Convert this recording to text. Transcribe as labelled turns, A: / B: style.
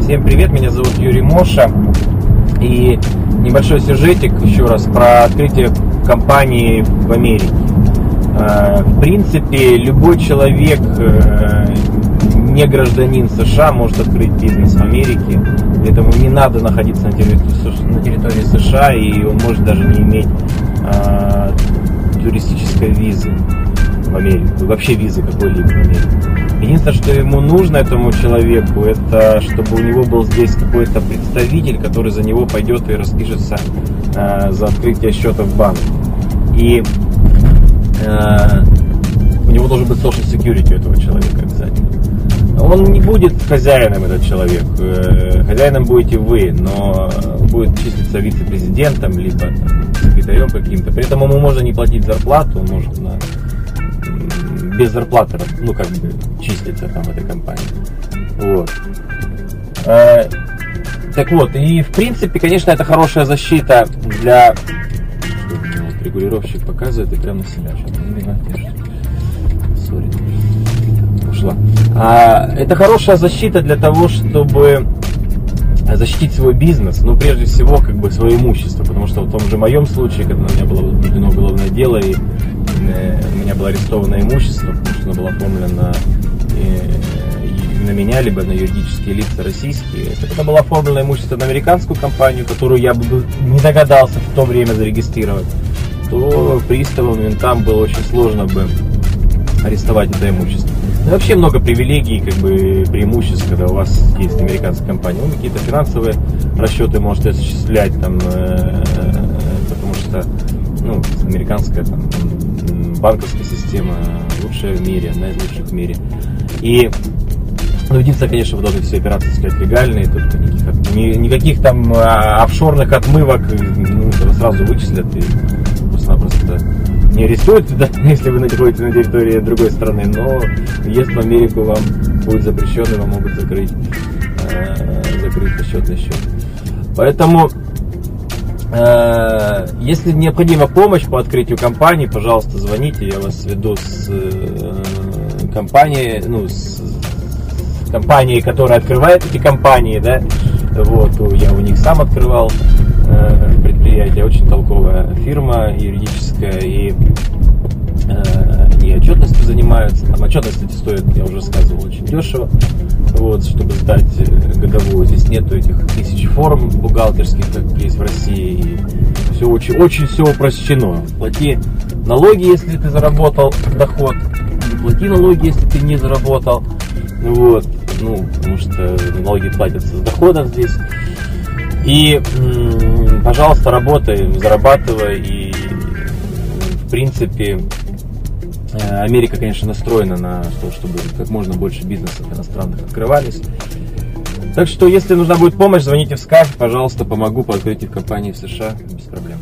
A: Всем привет, меня зовут Юрий Моша. И небольшой сюжетик еще раз про открытие компании в Америке. Э, в принципе, любой человек, э, не гражданин США, может открыть бизнес в Америке. Поэтому не надо находиться на территории, на территории США, и он может даже не иметь э, туристической визы в Америку, вообще визы какой-либо в Америку. Единственное, что ему нужно этому человеку, это чтобы у него был здесь какой-то представитель, который за него пойдет и распишется э, за открытие счета в банке. И э, у него должен быть social security у этого человека обязательно. Он не будет хозяином этот человек, э, хозяином будете вы, но будет числиться вице-президентом, либо там, секретарем каким-то. При этом ему можно не платить зарплату, он может на без зарплаты, ну, как бы, числится там в этой компании. Вот. Э, так вот, и в принципе, конечно, это хорошая защита для... Вот, регулировщик показывает и прямо на себя. Сори. Ушла. А, это хорошая защита для того, чтобы защитить свой бизнес, но прежде всего как бы свое имущество, потому что в том же моем случае, когда у меня было возбуждено уголовное дело и у меня было арестовано имущество, потому что оно было оформлено э, на меня, либо на юридические лица российские. Это было оформлено имущество на американскую компанию, которую я бы не догадался в то время зарегистрировать, то приставам, ментам было очень сложно бы арестовать это имущество. Ну, вообще много привилегий, как бы преимуществ, когда у вас есть американская компания. Ну, какие-то финансовые расчеты можете осуществлять, там, э, потому что ну, американская там, банковская система лучшая в мире, одна из лучших в мире. И ну, единственное, конечно, вы должны все операции сказать легальные, только никаких, ни, никаких там а, офшорных отмывок ну, сразу вычислят и просто-напросто не арестуют, да, если вы находитесь на территории другой страны, но въезд в Америку вам будет запрещен, и вам могут закрыть, э, закрыть расчетный счет. Поэтому если необходима помощь по открытию компании, пожалуйста, звоните, я вас сведу с э, компанией, ну, с компанией, которая открывает эти компании, да, вот, я у них сам открывал э, предприятие, очень толковая фирма юридическая, и и отчетностью занимаются. Там отчетность, кстати, стоит, я уже сказывал, очень дешево. Вот, чтобы сдать э, годовую. Здесь нету этих тысяч форм бухгалтерских, как есть в России. И все очень, очень все упрощено. Плати налоги, если ты заработал доход. Не плати налоги, если ты не заработал. Вот. Ну, потому что налоги платятся с доходов здесь. И, пожалуйста, работай, зарабатывай и, в принципе, Америка, конечно, настроена на то, чтобы как можно больше бизнесов иностранных открывались. Так что, если нужна будет помощь, звоните в Skype, пожалуйста, помогу по открытию компании в США без проблем.